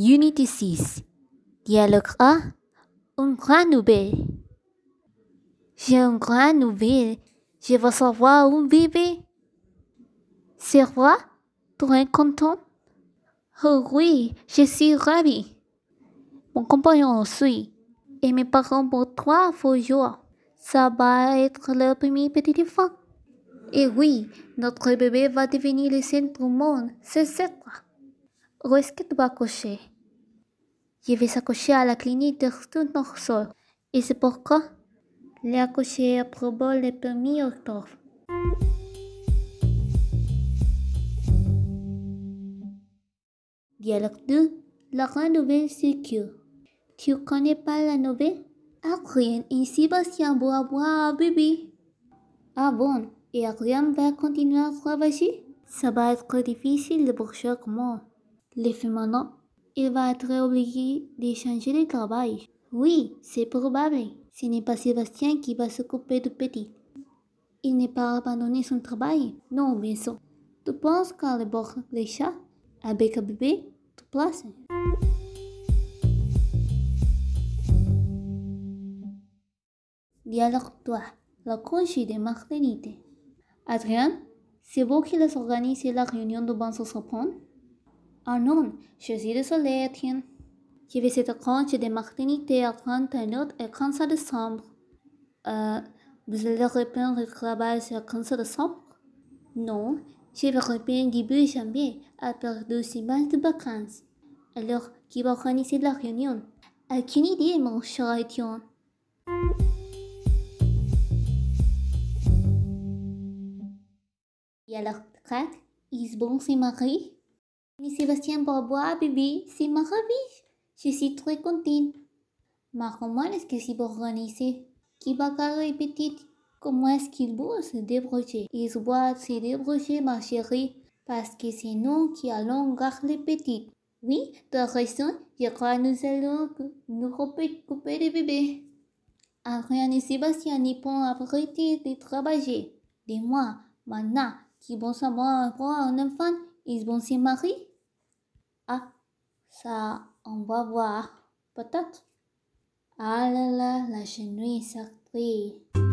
Unité 6. Dialogue A. Une grande nouvelle. J'ai une grande nouvelle. Je veux savoir où vivez. C'est vrai? Très content? Oh oui, je suis ravie. Mon compagnon aussi. Et mes parents pour trois faux jours. Ça va être le premier petit enfant. Et oui, notre bébé va devenir le centre du monde. C'est ça. Où est-ce que tu vas coucher? Je vais s'accoucher à la clinique de Stunnorsor. Et c'est pourquoi? L'accoucher est probable le 1er octobre. Dialogue 2. La nouvelle que tu connais pas la nouvelle? Adrien et Sébastien vont avoir un bébé. Ah bon? Et Adrien va continuer à travailler? Ça va être difficile pour chaque mois. Le fait maintenant, il va être obligé de changer de travail. Oui, c'est probable. Ce n'est pas Sébastien qui va s'occuper du petit. Il n'est pas abandonné son travail. Non, bien sûr. Tu penses qu'à bord les chats, avec un bébé, tu places? Dialogue 3. La congé de maternité. Adrien, c'est vous qui les organisez la réunion de Banso Sopon? Ah non, je suis désolée, Etienne. Je vais cette congé de maternité à 31 et 15 décembre. Euh, vous allez reprendre le travail sur 15 décembre? Non, je vais reprendre début janvier après deux semaines de vacances. Alors, qui va organiser la réunion? Aucune idée, mon cher Etienne. Et alors, 4, Isbon s'est marié. Mais Sébastien Barbois, bébé, c'est ravie. Je suis très contente. Mais comment est-ce que c'est organisé? Qui va garder petite? Comment est-ce qu'il va se débrouiller? Il doit se débrouiller, ma chérie, parce que c'est nous qui allons garder petite. Oui, tu raison, je crois que nous allons nous couper le bébé. Adrien et Sébastien n'y pourront arrêter de travailler. Dis-moi, maintenant, qui vont savoir avoir un enfant, ils vont se marier? Ça, on va voir. Peut-être. Ah là là, la chenille est sortie.